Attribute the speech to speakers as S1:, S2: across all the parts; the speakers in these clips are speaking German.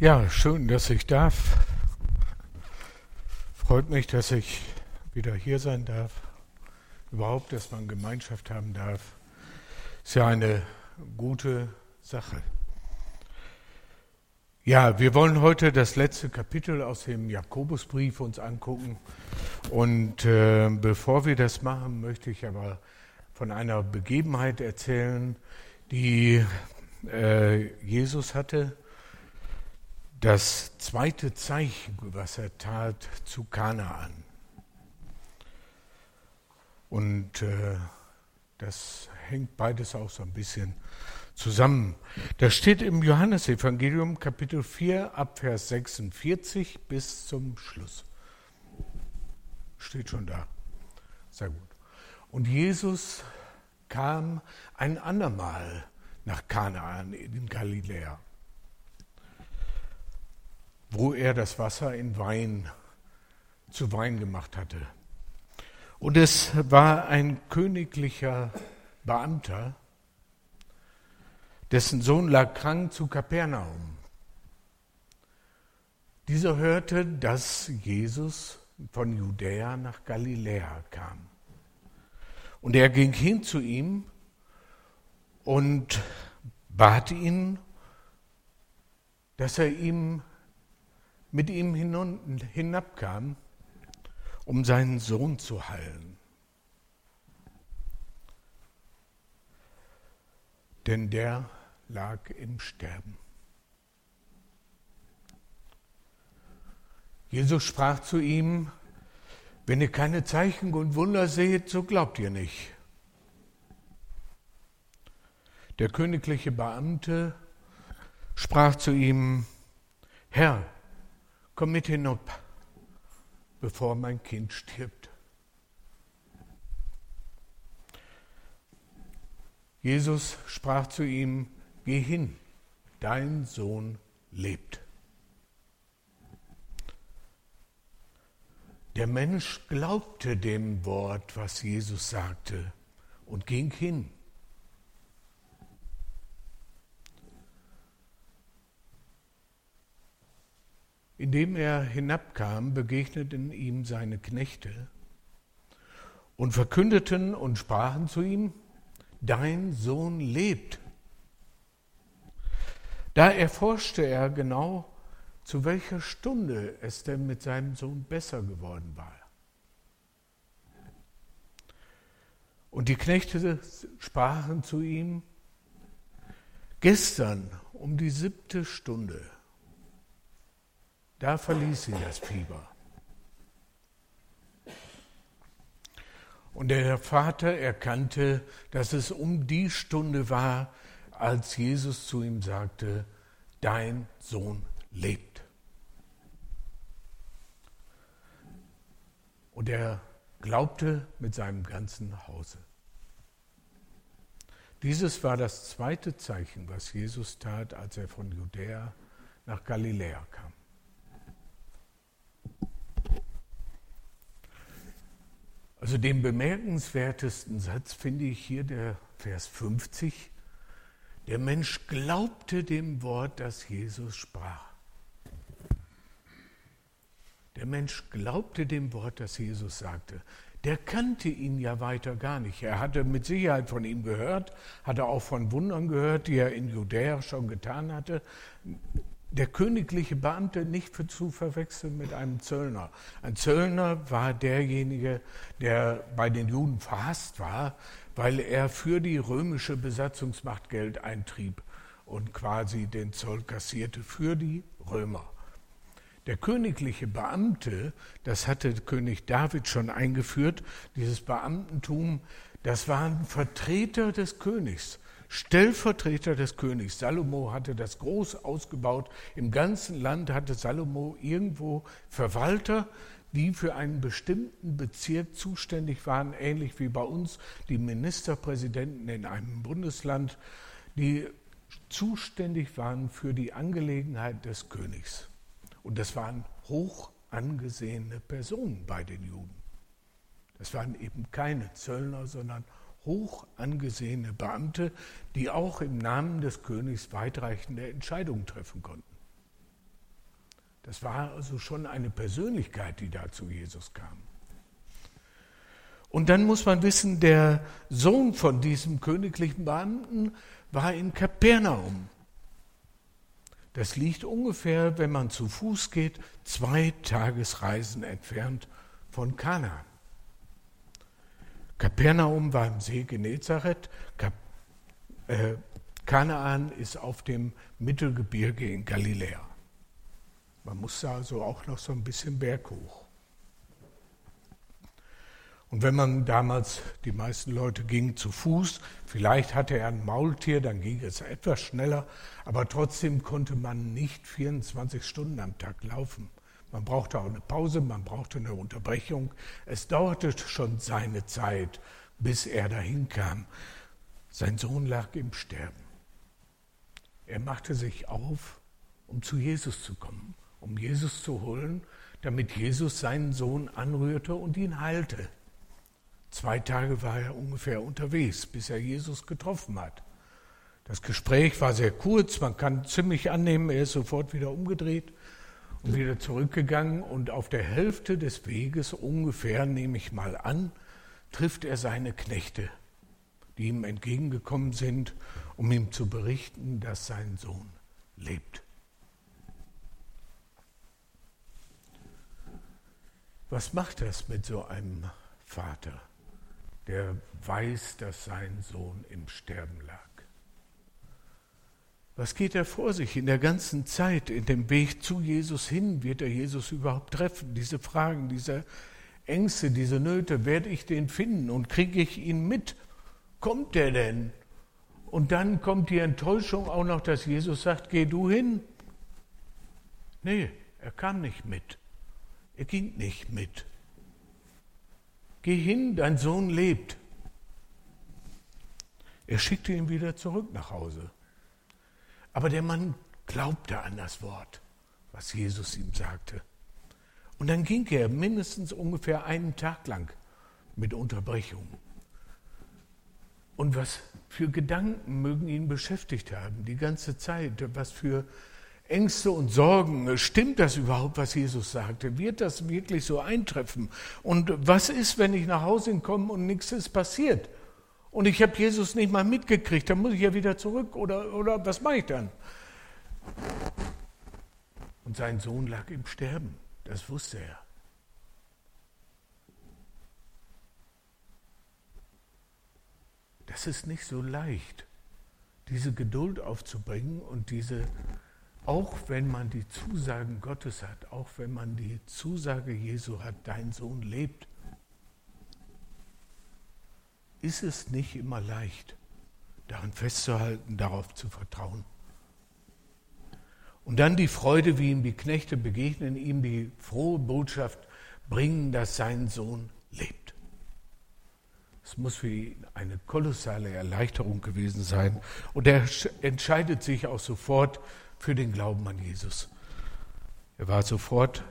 S1: Ja, schön, dass ich darf. Freut mich, dass ich wieder hier sein darf. Überhaupt, dass man Gemeinschaft haben darf. Ist ja eine gute Sache. Ja, wir wollen heute das letzte Kapitel aus dem Jakobusbrief uns angucken. Und äh, bevor wir das machen, möchte ich aber von einer Begebenheit erzählen, die äh, Jesus hatte das zweite Zeichen, was er tat zu Kanaan. Und äh, das hängt beides auch so ein bisschen zusammen. Das steht im Johannesevangelium Kapitel 4 ab Vers 46 bis zum Schluss. Steht schon da. Sehr gut. Und Jesus kam ein andermal nach Kanaan in Galiläa wo er das Wasser in Wein zu Wein gemacht hatte. Und es war ein königlicher Beamter, dessen Sohn lag krank zu Kapernaum. Dieser hörte, dass Jesus von Judäa nach Galiläa kam. Und er ging hin zu ihm und bat ihn, dass er ihm mit ihm hinabkam, um seinen Sohn zu heilen. Denn der lag im Sterben. Jesus sprach zu ihm, wenn ihr keine Zeichen und Wunder seht, so glaubt ihr nicht. Der königliche Beamte sprach zu ihm, Herr, komm mit hinab, bevor mein Kind stirbt. Jesus sprach zu ihm, geh hin, dein Sohn lebt. Der Mensch glaubte dem Wort, was Jesus sagte, und ging hin. Indem er hinabkam, begegneten ihm seine Knechte und verkündeten und sprachen zu ihm, dein Sohn lebt. Da erforschte er genau, zu welcher Stunde es denn mit seinem Sohn besser geworden war. Und die Knechte sprachen zu ihm, gestern um die siebte Stunde da verließ sie das Fieber. Und der Vater erkannte, dass es um die Stunde war, als Jesus zu ihm sagte, dein Sohn lebt. Und er glaubte mit seinem ganzen Hause. Dieses war das zweite Zeichen, was Jesus tat, als er von Judäa nach Galiläa kam. Also den bemerkenswertesten Satz finde ich hier der Vers 50. Der Mensch glaubte dem Wort, das Jesus sprach. Der Mensch glaubte dem Wort, das Jesus sagte. Der kannte ihn ja weiter gar nicht. Er hatte mit Sicherheit von ihm gehört, hatte auch von Wundern gehört, die er in Judäa schon getan hatte der königliche Beamte nicht für zu verwechseln mit einem Zöllner. Ein Zöllner war derjenige, der bei den Juden verhasst war, weil er für die römische Besatzungsmacht Geld eintrieb und quasi den Zoll kassierte für die Römer. Der königliche Beamte, das hatte König David schon eingeführt, dieses Beamtentum, das waren Vertreter des Königs. Stellvertreter des Königs. Salomo hatte das groß ausgebaut. Im ganzen Land hatte Salomo irgendwo Verwalter, die für einen bestimmten Bezirk zuständig waren, ähnlich wie bei uns die Ministerpräsidenten in einem Bundesland, die zuständig waren für die Angelegenheit des Königs. Und das waren hoch angesehene Personen bei den Juden. Das waren eben keine Zöllner, sondern hoch angesehene Beamte, die auch im Namen des Königs weitreichende Entscheidungen treffen konnten. Das war also schon eine Persönlichkeit, die da zu Jesus kam. Und dann muss man wissen, der Sohn von diesem königlichen Beamten war in Kapernaum. Das liegt ungefähr, wenn man zu Fuß geht, zwei Tagesreisen entfernt von Kana. Kapernaum war im See Genezareth, Kap äh, Kanaan ist auf dem Mittelgebirge in Galiläa. Man musste also auch noch so ein bisschen berghoch. Und wenn man damals, die meisten Leute gingen zu Fuß, vielleicht hatte er ein Maultier, dann ging es etwas schneller, aber trotzdem konnte man nicht 24 Stunden am Tag laufen. Man brauchte auch eine Pause, man brauchte eine Unterbrechung. Es dauerte schon seine Zeit, bis er dahin kam. Sein Sohn lag im Sterben. Er machte sich auf, um zu Jesus zu kommen, um Jesus zu holen, damit Jesus seinen Sohn anrührte und ihn heilte. Zwei Tage war er ungefähr unterwegs, bis er Jesus getroffen hat. Das Gespräch war sehr kurz, man kann ziemlich annehmen, er ist sofort wieder umgedreht und wieder zurückgegangen und auf der Hälfte des Weges ungefähr, nehme ich mal an, trifft er seine Knechte, die ihm entgegengekommen sind, um ihm zu berichten, dass sein Sohn lebt. Was macht das mit so einem Vater? der weiß, dass sein Sohn im Sterben lag. Was geht er vor sich in der ganzen Zeit, in dem Weg zu Jesus hin? Wird er Jesus überhaupt treffen? Diese Fragen, diese Ängste, diese Nöte, werde ich den finden und kriege ich ihn mit? Kommt er denn? Und dann kommt die Enttäuschung auch noch, dass Jesus sagt, geh du hin. Nee, er kam nicht mit. Er ging nicht mit. Geh hin, dein Sohn lebt. Er schickte ihn wieder zurück nach Hause. Aber der Mann glaubte an das Wort, was Jesus ihm sagte. Und dann ging er mindestens ungefähr einen Tag lang mit Unterbrechung. Und was für Gedanken mögen ihn beschäftigt haben, die ganze Zeit, was für Ängste und Sorgen. Stimmt das überhaupt, was Jesus sagte? Wird das wirklich so eintreffen? Und was ist, wenn ich nach Hause komme und nichts ist passiert? Und ich habe Jesus nicht mal mitgekriegt, dann muss ich ja wieder zurück oder, oder was mache ich dann? Und sein Sohn lag im Sterben, das wusste er. Das ist nicht so leicht, diese Geduld aufzubringen und diese auch wenn man die Zusagen Gottes hat, auch wenn man die Zusage Jesu hat, dein Sohn lebt, ist es nicht immer leicht, daran festzuhalten, darauf zu vertrauen. Und dann die Freude, wie ihm die Knechte begegnen, ihm die frohe Botschaft bringen, dass sein Sohn lebt. Es muss für ihn eine kolossale Erleichterung gewesen sein. Und er entscheidet sich auch sofort für den Glauben an Jesus. Er war sofort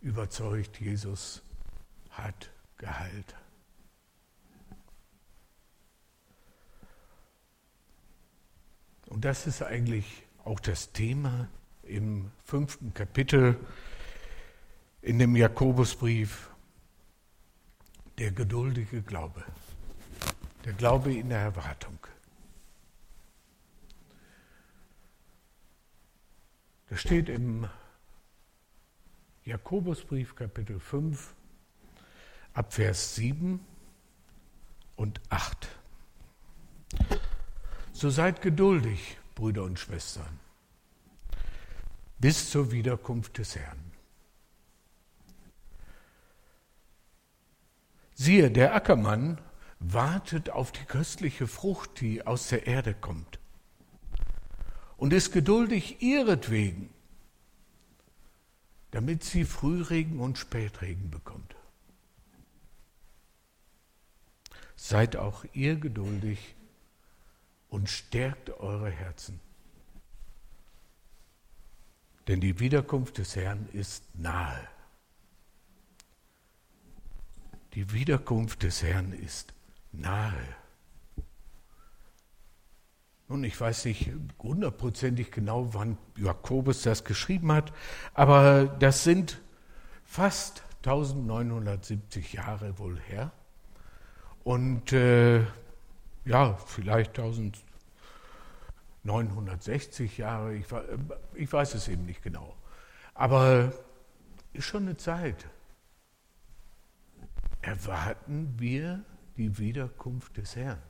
S1: überzeugt, Jesus hat geheilt. Und das ist eigentlich auch das Thema im fünften Kapitel in dem Jakobusbrief, der geduldige Glaube, der Glaube in der Erwartung. Das steht im Jakobusbrief Kapitel 5 ab Vers 7 und 8. So seid geduldig, Brüder und Schwestern, bis zur Wiederkunft des Herrn. Siehe, der Ackermann wartet auf die köstliche Frucht, die aus der Erde kommt und ist geduldig ihretwegen, damit sie Frühregen und Spätregen bekommt. Seid auch ihr geduldig und stärkt eure Herzen. Denn die Wiederkunft des Herrn ist nahe. Die Wiederkunft des Herrn ist nahe. Nun, ich weiß nicht hundertprozentig genau, wann Jakobus das geschrieben hat, aber das sind fast 1970 Jahre wohl her. Und äh, ja, vielleicht 1960 Jahre, ich, ich weiß es eben nicht genau. Aber ist schon eine Zeit. Erwarten wir die Wiederkunft des Herrn?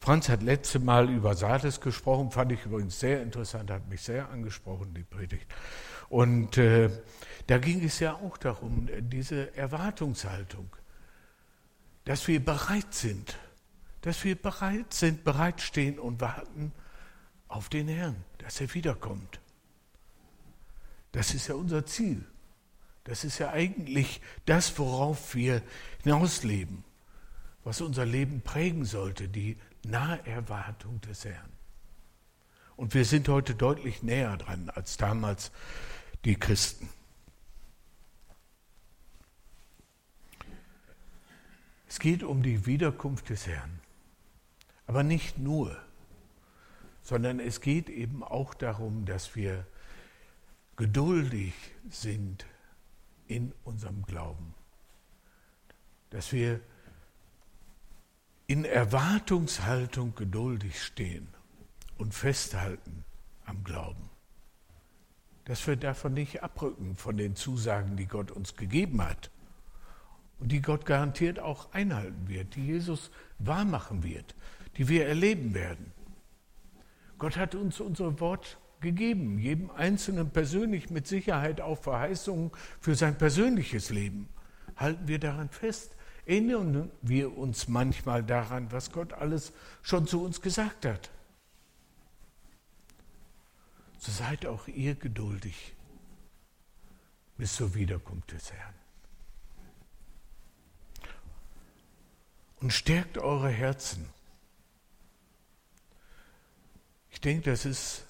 S1: Franz hat letzte Mal über Sardes gesprochen, fand ich übrigens sehr interessant, hat mich sehr angesprochen, die Predigt. Und äh, da ging es ja auch darum, diese Erwartungshaltung, dass wir bereit sind, dass wir bereit sind, bereitstehen und warten auf den Herrn, dass er wiederkommt. Das ist ja unser Ziel. Das ist ja eigentlich das, worauf wir hinausleben, was unser Leben prägen sollte, die nahe Erwartung des Herrn. Und wir sind heute deutlich näher dran als damals die Christen. Es geht um die Wiederkunft des Herrn. Aber nicht nur, sondern es geht eben auch darum, dass wir geduldig sind in unserem Glauben. Dass wir in Erwartungshaltung geduldig stehen und festhalten am Glauben. Dass wir davon nicht abrücken, von den Zusagen, die Gott uns gegeben hat und die Gott garantiert auch einhalten wird, die Jesus wahrmachen wird, die wir erleben werden. Gott hat uns unser Wort gegeben, jedem Einzelnen persönlich mit Sicherheit auch Verheißungen für sein persönliches Leben. Halten wir daran fest. Erinnern wir uns manchmal daran, was Gott alles schon zu uns gesagt hat. So seid auch ihr geduldig bis zur Wiederkunft des Herrn. Und stärkt eure Herzen. Ich denke, das ist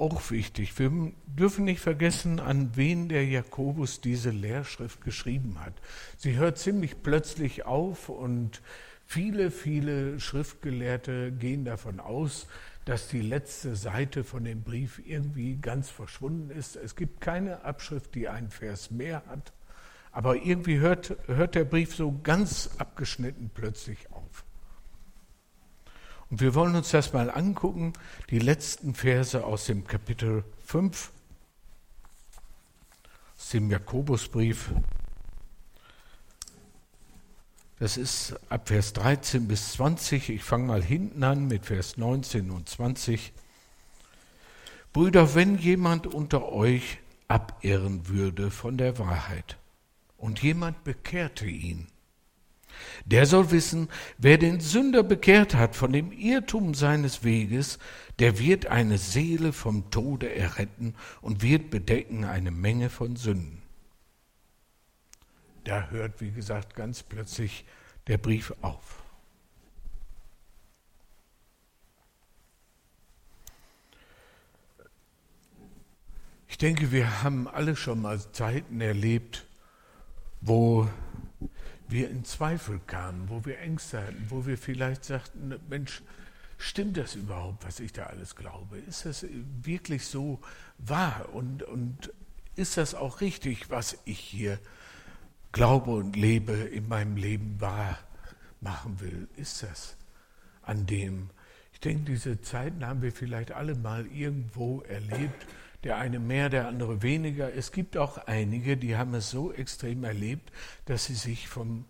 S1: auch wichtig. Wir dürfen nicht vergessen, an wen der Jakobus diese Lehrschrift geschrieben hat. Sie hört ziemlich plötzlich auf und viele, viele Schriftgelehrte gehen davon aus, dass die letzte Seite von dem Brief irgendwie ganz verschwunden ist. Es gibt keine Abschrift, die einen Vers mehr hat, aber irgendwie hört, hört der Brief so ganz abgeschnitten plötzlich auf. Und wir wollen uns das mal angucken, die letzten Verse aus dem Kapitel 5, aus dem Jakobusbrief. Das ist ab Vers 13 bis 20. Ich fange mal hinten an mit Vers 19 und 20. Brüder, wenn jemand unter euch abirren würde von der Wahrheit und jemand bekehrte ihn, der soll wissen, wer den Sünder bekehrt hat von dem Irrtum seines Weges, der wird eine Seele vom Tode erretten und wird bedecken eine Menge von Sünden. Da hört, wie gesagt, ganz plötzlich der Brief auf. Ich denke, wir haben alle schon mal Zeiten erlebt, wo wir in Zweifel kamen, wo wir Ängste hatten, wo wir vielleicht sagten, Mensch, stimmt das überhaupt, was ich da alles glaube? Ist das wirklich so wahr und, und ist das auch richtig, was ich hier glaube und lebe, in meinem Leben wahr machen will? Ist das an dem? Ich denke, diese Zeiten haben wir vielleicht alle mal irgendwo erlebt der eine mehr, der andere weniger. Es gibt auch einige, die haben es so extrem erlebt, dass sie sich vom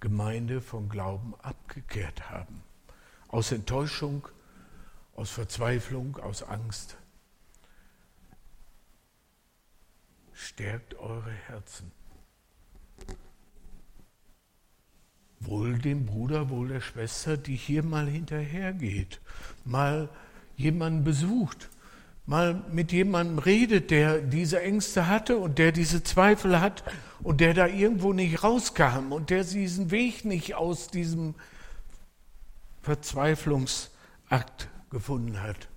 S1: Gemeinde, vom Glauben abgekehrt haben. Aus Enttäuschung, aus Verzweiflung, aus Angst. Stärkt eure Herzen. Wohl dem Bruder, wohl der Schwester, die hier mal hinterhergeht, mal jemanden besucht, mal mit jemandem redet, der diese Ängste hatte und der diese Zweifel hat und der da irgendwo nicht rauskam und der diesen Weg nicht aus diesem Verzweiflungsakt gefunden hat.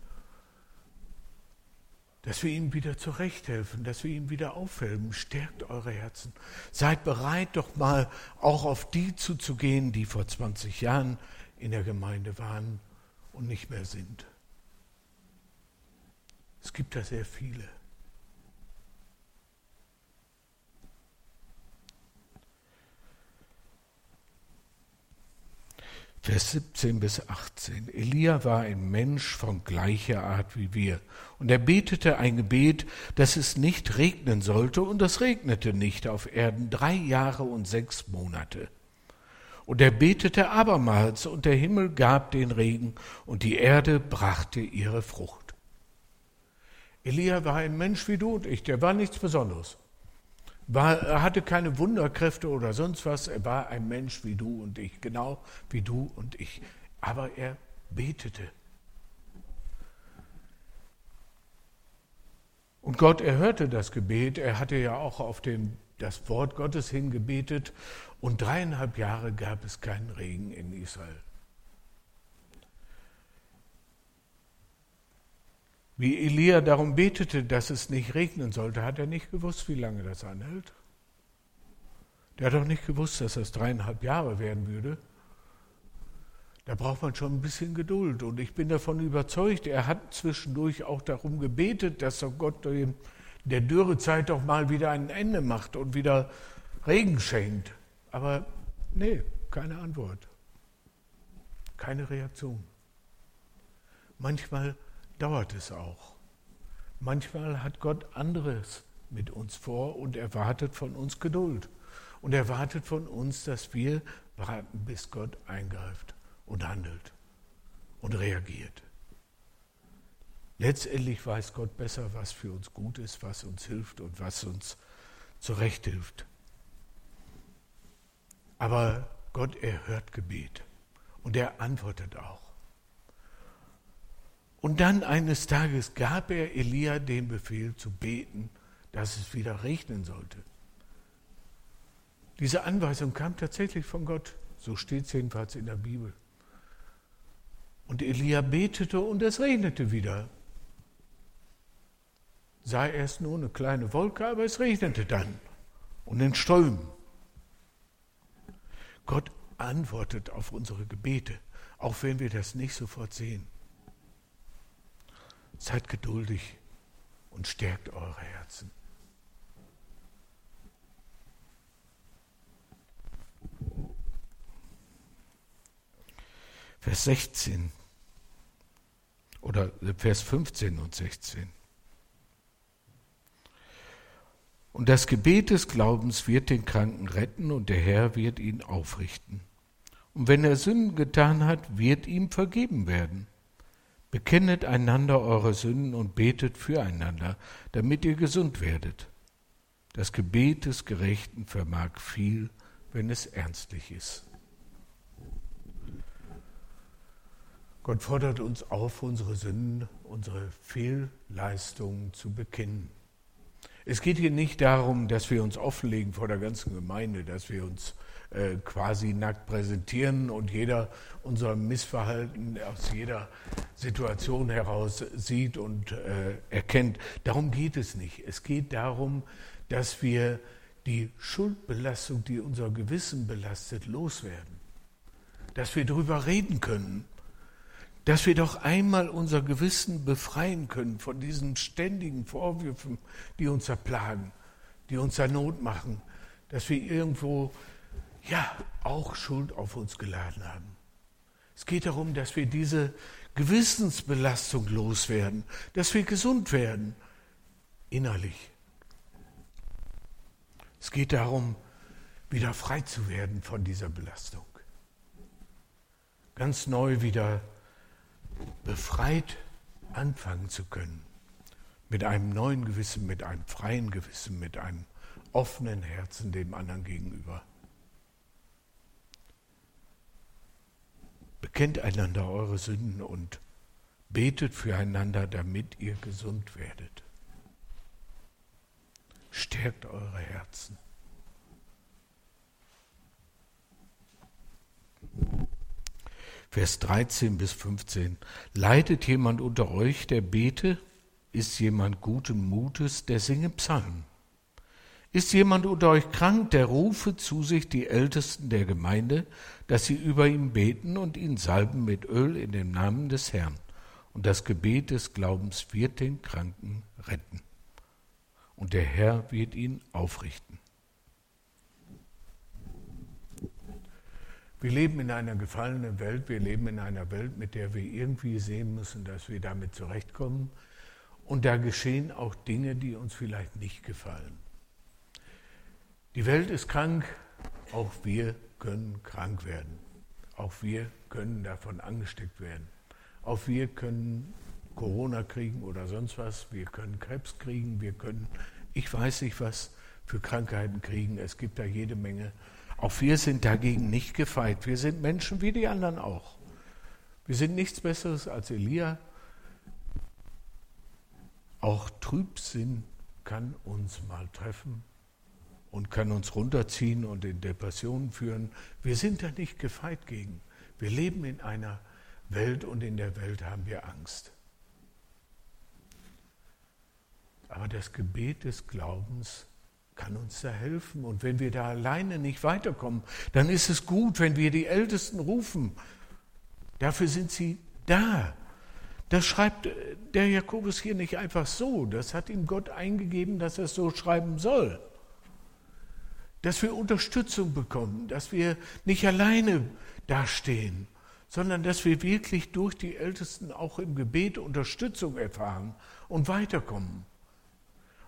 S1: Dass wir ihm wieder zurechthelfen, dass wir ihm wieder aufhelfen. Stärkt eure Herzen. Seid bereit, doch mal auch auf die zuzugehen, die vor 20 Jahren in der Gemeinde waren und nicht mehr sind. Es gibt da sehr viele. Vers 17 bis 18. Elia war ein Mensch von gleicher Art wie wir. Und er betete ein Gebet, dass es nicht regnen sollte, und es regnete nicht auf Erden drei Jahre und sechs Monate. Und er betete abermals, und der Himmel gab den Regen, und die Erde brachte ihre Frucht. Elia war ein Mensch wie du und ich, der war nichts Besonderes. War, er hatte keine Wunderkräfte oder sonst was. Er war ein Mensch wie du und ich, genau wie du und ich. Aber er betete. Und Gott erhörte das Gebet. Er hatte ja auch auf den, das Wort Gottes hingebetet. Und dreieinhalb Jahre gab es keinen Regen in Israel. Wie Elia darum betete, dass es nicht regnen sollte, hat er nicht gewusst, wie lange das anhält. Der hat doch nicht gewusst, dass das dreieinhalb Jahre werden würde. Da braucht man schon ein bisschen Geduld. Und ich bin davon überzeugt, er hat zwischendurch auch darum gebetet, dass doch Gott der Dürrezeit doch mal wieder ein Ende macht und wieder Regen schenkt. Aber nee, keine Antwort. Keine Reaktion. Manchmal dauert es auch. Manchmal hat Gott anderes mit uns vor und erwartet von uns Geduld und erwartet von uns, dass wir warten, bis Gott eingreift und handelt und reagiert. Letztendlich weiß Gott besser, was für uns gut ist, was uns hilft und was uns zurecht hilft. Aber Gott erhört Gebet und er antwortet auch. Und dann eines Tages gab er Elia den Befehl zu beten, dass es wieder regnen sollte. Diese Anweisung kam tatsächlich von Gott, so steht es jedenfalls in der Bibel. Und Elia betete und es regnete wieder. Sei erst nur eine kleine Wolke, aber es regnete dann und in Strömen. Gott antwortet auf unsere Gebete, auch wenn wir das nicht sofort sehen. Seid geduldig und stärkt eure Herzen. Vers 16 oder Vers 15 und 16. Und das Gebet des Glaubens wird den Kranken retten und der Herr wird ihn aufrichten. Und wenn er Sünden getan hat, wird ihm vergeben werden. Bekennet einander eure Sünden und betet füreinander, damit ihr gesund werdet. Das Gebet des Gerechten vermag viel, wenn es ernstlich ist. Gott fordert uns auf, unsere Sünden, unsere Fehlleistungen zu bekennen. Es geht hier nicht darum, dass wir uns offenlegen vor der ganzen Gemeinde, dass wir uns äh, quasi nackt präsentieren und jeder unser Missverhalten aus jeder Situation heraus sieht und äh, erkennt. Darum geht es nicht. Es geht darum, dass wir die Schuldbelastung, die unser Gewissen belastet, loswerden. Dass wir darüber reden können. Dass wir doch einmal unser Gewissen befreien können von diesen ständigen Vorwürfen, die uns erplagen, die uns da Not machen. Dass wir irgendwo ja auch Schuld auf uns geladen haben. Es geht darum, dass wir diese Gewissensbelastung loswerden, dass wir gesund werden, innerlich. Es geht darum, wieder frei zu werden von dieser Belastung. Ganz neu wieder befreit anfangen zu können. Mit einem neuen Gewissen, mit einem freien Gewissen, mit einem offenen Herzen dem anderen gegenüber. Bekennt einander eure Sünden und betet füreinander, damit ihr gesund werdet. Stärkt eure Herzen. Vers 13 bis 15. Leidet jemand unter euch, der bete? Ist jemand guten Mutes, der singe Psalmen? Ist jemand unter euch krank, der rufe zu sich die Ältesten der Gemeinde, dass sie über ihn beten und ihn salben mit Öl in dem Namen des Herrn. Und das Gebet des Glaubens wird den Kranken retten. Und der Herr wird ihn aufrichten. Wir leben in einer gefallenen Welt, wir leben in einer Welt, mit der wir irgendwie sehen müssen, dass wir damit zurechtkommen. Und da geschehen auch Dinge, die uns vielleicht nicht gefallen. Die Welt ist krank, auch wir können krank werden. Auch wir können davon angesteckt werden. Auch wir können Corona kriegen oder sonst was. Wir können Krebs kriegen. Wir können, ich weiß nicht was für Krankheiten kriegen. Es gibt da jede Menge. Auch wir sind dagegen nicht gefeit. Wir sind Menschen wie die anderen auch. Wir sind nichts Besseres als Elia. Auch Trübsinn kann uns mal treffen und kann uns runterziehen und in Depressionen führen. Wir sind da nicht gefeit gegen. Wir leben in einer Welt und in der Welt haben wir Angst. Aber das Gebet des Glaubens kann uns da helfen. Und wenn wir da alleine nicht weiterkommen, dann ist es gut, wenn wir die Ältesten rufen. Dafür sind sie da. Das schreibt der Jakobus hier nicht einfach so. Das hat ihm Gott eingegeben, dass er es so schreiben soll. Dass wir Unterstützung bekommen, dass wir nicht alleine dastehen, sondern dass wir wirklich durch die Ältesten auch im Gebet Unterstützung erfahren und weiterkommen.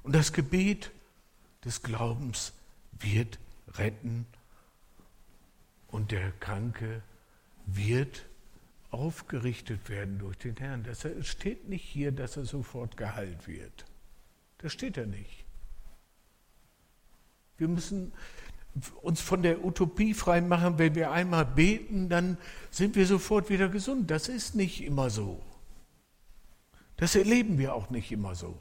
S1: Und das Gebet des Glaubens wird retten und der Kranke wird aufgerichtet werden durch den Herrn. Das steht nicht hier, dass er sofort geheilt wird. Das steht er nicht. Wir müssen uns von der Utopie frei machen, wenn wir einmal beten, dann sind wir sofort wieder gesund. Das ist nicht immer so. Das erleben wir auch nicht immer so.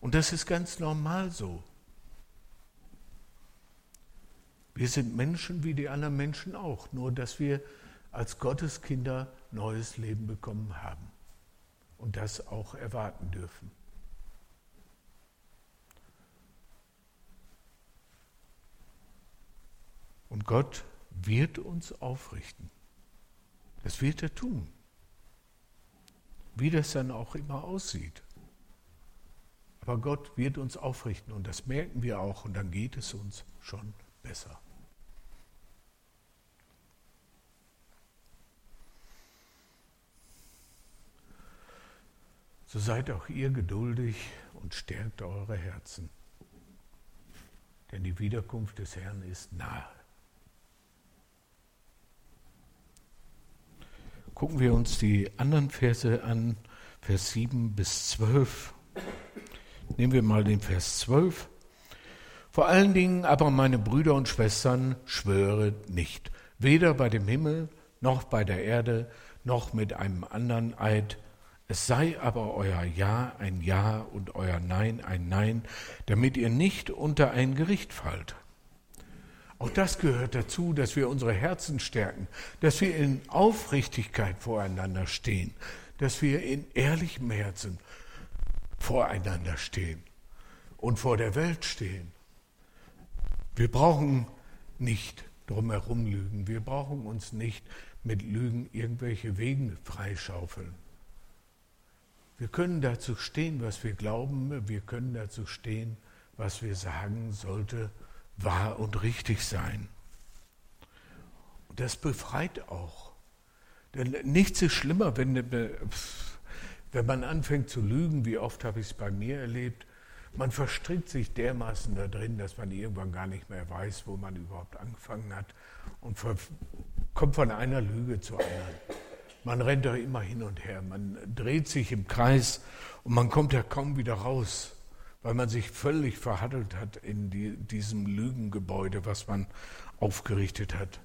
S1: Und das ist ganz normal so. Wir sind Menschen wie die anderen Menschen auch, nur dass wir als Gotteskinder neues Leben bekommen haben und das auch erwarten dürfen. Gott wird uns aufrichten. Das wird er tun. Wie das dann auch immer aussieht. Aber Gott wird uns aufrichten und das merken wir auch und dann geht es uns schon besser. So seid auch ihr geduldig und stärkt eure Herzen. Denn die Wiederkunft des Herrn ist nahe. Gucken wir uns die anderen Verse an, Vers 7 bis 12. Nehmen wir mal den Vers 12. Vor allen Dingen aber, meine Brüder und Schwestern, schwöre nicht, weder bei dem Himmel noch bei der Erde noch mit einem anderen Eid. Es sei aber euer Ja ein Ja und euer Nein ein Nein, damit ihr nicht unter ein Gericht fallt. Auch das gehört dazu, dass wir unsere Herzen stärken, dass wir in Aufrichtigkeit voreinander stehen, dass wir in ehrlichem Herzen voreinander stehen und vor der Welt stehen. Wir brauchen nicht drumherum lügen. Wir brauchen uns nicht mit Lügen irgendwelche Wegen freischaufeln. Wir können dazu stehen, was wir glauben. Wir können dazu stehen, was wir sagen, sollte wahr und richtig sein. Und das befreit auch. Denn nichts ist schlimmer, wenn, wenn man anfängt zu lügen, wie oft habe ich es bei mir erlebt, man verstrickt sich dermaßen da drin, dass man irgendwann gar nicht mehr weiß, wo man überhaupt angefangen hat und kommt von einer Lüge zur anderen. Man rennt doch immer hin und her, man dreht sich im Kreis und man kommt ja kaum wieder raus, weil man sich völlig verhattelt hat in die, diesem Lügengebäude, was man aufgerichtet hat.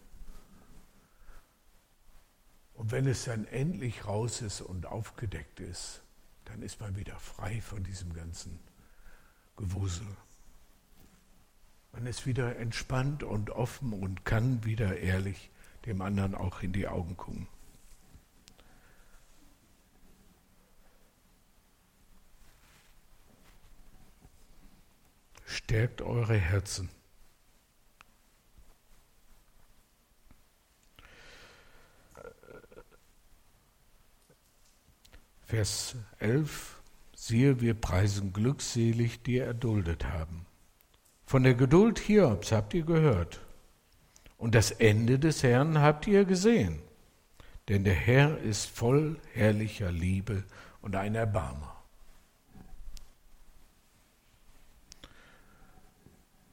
S1: Und wenn es dann endlich raus ist und aufgedeckt ist, dann ist man wieder frei von diesem ganzen Gewusel. Man ist wieder entspannt und offen und kann wieder ehrlich dem anderen auch in die Augen gucken. Stärkt eure Herzen. Vers 11, siehe, wir preisen glückselig, die erduldet haben. Von der Geduld Hiobs habt ihr gehört. Und das Ende des Herrn habt ihr gesehen. Denn der Herr ist voll herrlicher Liebe und ein Erbarmer.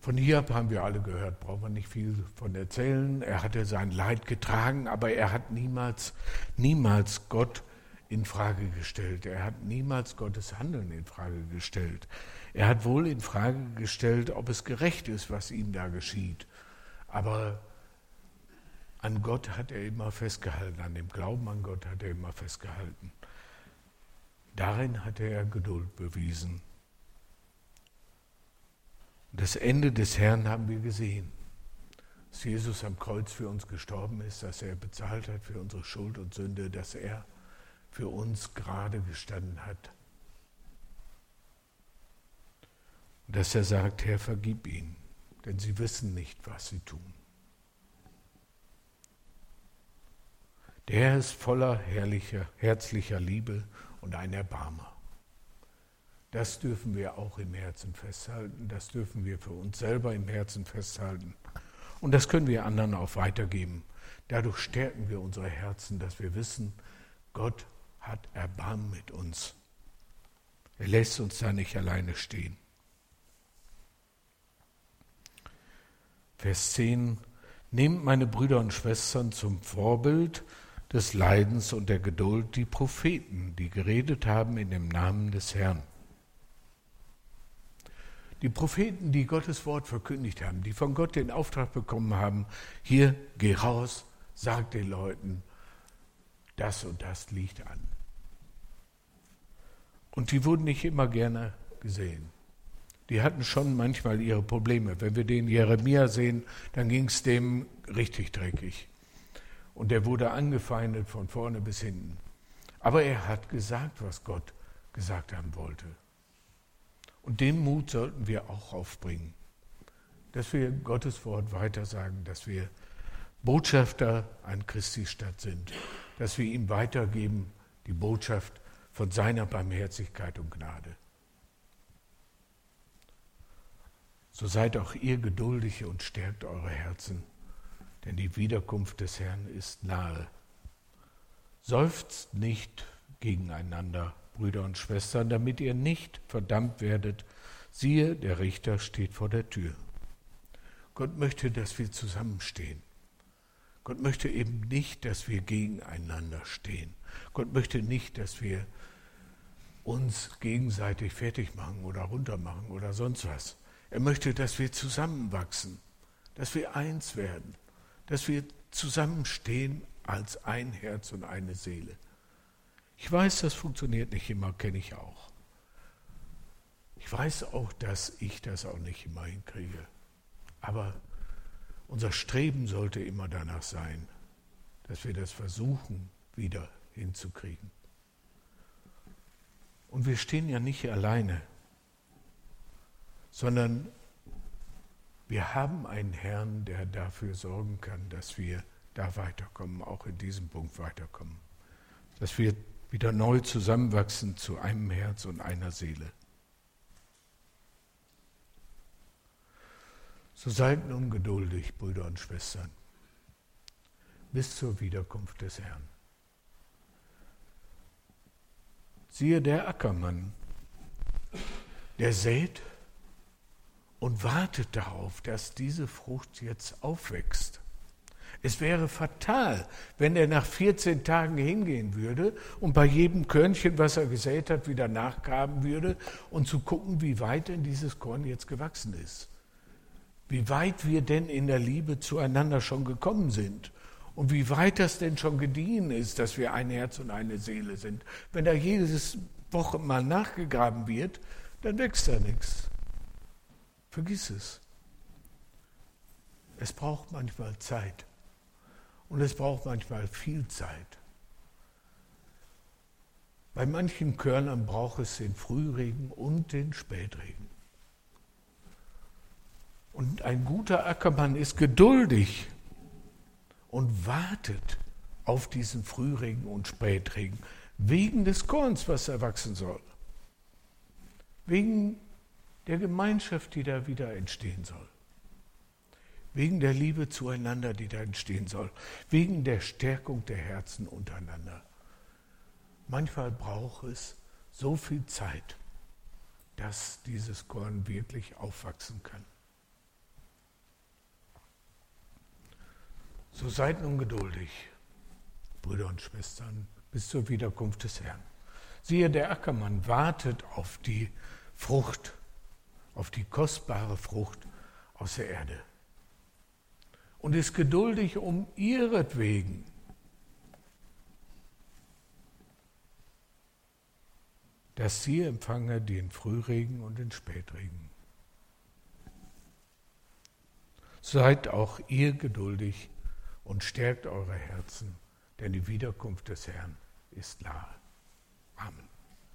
S1: Von Hiob haben wir alle gehört, brauchen wir nicht viel von erzählen. Er hatte sein Leid getragen, aber er hat niemals, niemals Gott in Frage gestellt. Er hat niemals Gottes Handeln in Frage gestellt. Er hat wohl in Frage gestellt, ob es gerecht ist, was ihm da geschieht. Aber an Gott hat er immer festgehalten, an dem Glauben an Gott hat er immer festgehalten. Darin hat er Geduld bewiesen. Das Ende des Herrn haben wir gesehen. Dass Jesus am Kreuz für uns gestorben ist, dass er bezahlt hat für unsere Schuld und Sünde, dass er für uns gerade gestanden hat. Dass er sagt, Herr, vergib ihnen, denn sie wissen nicht, was sie tun. Der Herr ist voller herrlicher, herzlicher Liebe und ein Erbarmer. Das dürfen wir auch im Herzen festhalten, das dürfen wir für uns selber im Herzen festhalten. Und das können wir anderen auch weitergeben. Dadurch stärken wir unsere Herzen, dass wir wissen, Gott hat Erbarmen mit uns. Er lässt uns da nicht alleine stehen. Vers 10. Nehmt meine Brüder und Schwestern zum Vorbild des Leidens und der Geduld die Propheten, die geredet haben in dem Namen des Herrn. Die Propheten, die Gottes Wort verkündigt haben, die von Gott den Auftrag bekommen haben, hier geh raus, sag den Leuten, das und das liegt an. Und die wurden nicht immer gerne gesehen. Die hatten schon manchmal ihre Probleme. Wenn wir den Jeremia sehen, dann ging es dem richtig dreckig. Und er wurde angefeindet von vorne bis hinten. Aber er hat gesagt, was Gott gesagt haben wollte. Und den Mut sollten wir auch aufbringen, dass wir Gottes Wort weitersagen, dass wir Botschafter an Christi Stadt sind, dass wir ihm weitergeben die Botschaft von seiner Barmherzigkeit und Gnade. So seid auch ihr geduldig und stärkt eure Herzen, denn die Wiederkunft des Herrn ist nahe. Seufzt nicht gegeneinander, Brüder und Schwestern, damit ihr nicht verdammt werdet. Siehe, der Richter steht vor der Tür. Gott möchte, dass wir zusammenstehen. Gott möchte eben nicht, dass wir gegeneinander stehen. Gott möchte nicht, dass wir uns gegenseitig fertig machen oder runtermachen oder sonst was. Er möchte, dass wir zusammenwachsen, dass wir eins werden, dass wir zusammenstehen als ein Herz und eine Seele. Ich weiß, das funktioniert nicht immer, kenne ich auch. Ich weiß auch, dass ich das auch nicht immer hinkriege. Aber unser Streben sollte immer danach sein, dass wir das versuchen, wieder hinzukriegen. Und wir stehen ja nicht alleine, sondern wir haben einen Herrn, der dafür sorgen kann, dass wir da weiterkommen, auch in diesem Punkt weiterkommen. Dass wir wieder neu zusammenwachsen zu einem Herz und einer Seele. So seid nun geduldig, Brüder und Schwestern, bis zur Wiederkunft des Herrn. Siehe der Ackermann, der sät und wartet darauf, dass diese Frucht jetzt aufwächst. Es wäre fatal, wenn er nach 14 Tagen hingehen würde und bei jedem Körnchen, was er gesät hat, wieder nachgraben würde und zu gucken, wie weit denn dieses Korn jetzt gewachsen ist. Wie weit wir denn in der Liebe zueinander schon gekommen sind und wie weit das denn schon gediehen ist, dass wir ein Herz und eine Seele sind. Wenn da jedes Woche mal nachgegraben wird, dann wächst da nichts. Vergiss es. Es braucht manchmal Zeit. Und es braucht manchmal viel Zeit. Bei manchen Körnern braucht es den Frühregen und den Spätregen. Und ein guter Ackermann ist geduldig und wartet auf diesen Frühregen und Spätregen, wegen des Korns, was erwachsen soll, wegen der Gemeinschaft, die da wieder entstehen soll, wegen der Liebe zueinander, die da entstehen soll, wegen der Stärkung der Herzen untereinander. Manchmal braucht es so viel Zeit, dass dieses Korn wirklich aufwachsen kann. So seid nun geduldig, Brüder und Schwestern, bis zur Wiederkunft des Herrn. Siehe, der Ackermann wartet auf die Frucht, auf die kostbare Frucht aus der Erde und ist geduldig um ihretwegen. dass sie empfange den Frühregen und den Spätregen. Seid auch ihr geduldig und stärkt eure Herzen, denn die Wiederkunft des Herrn ist nahe. Amen.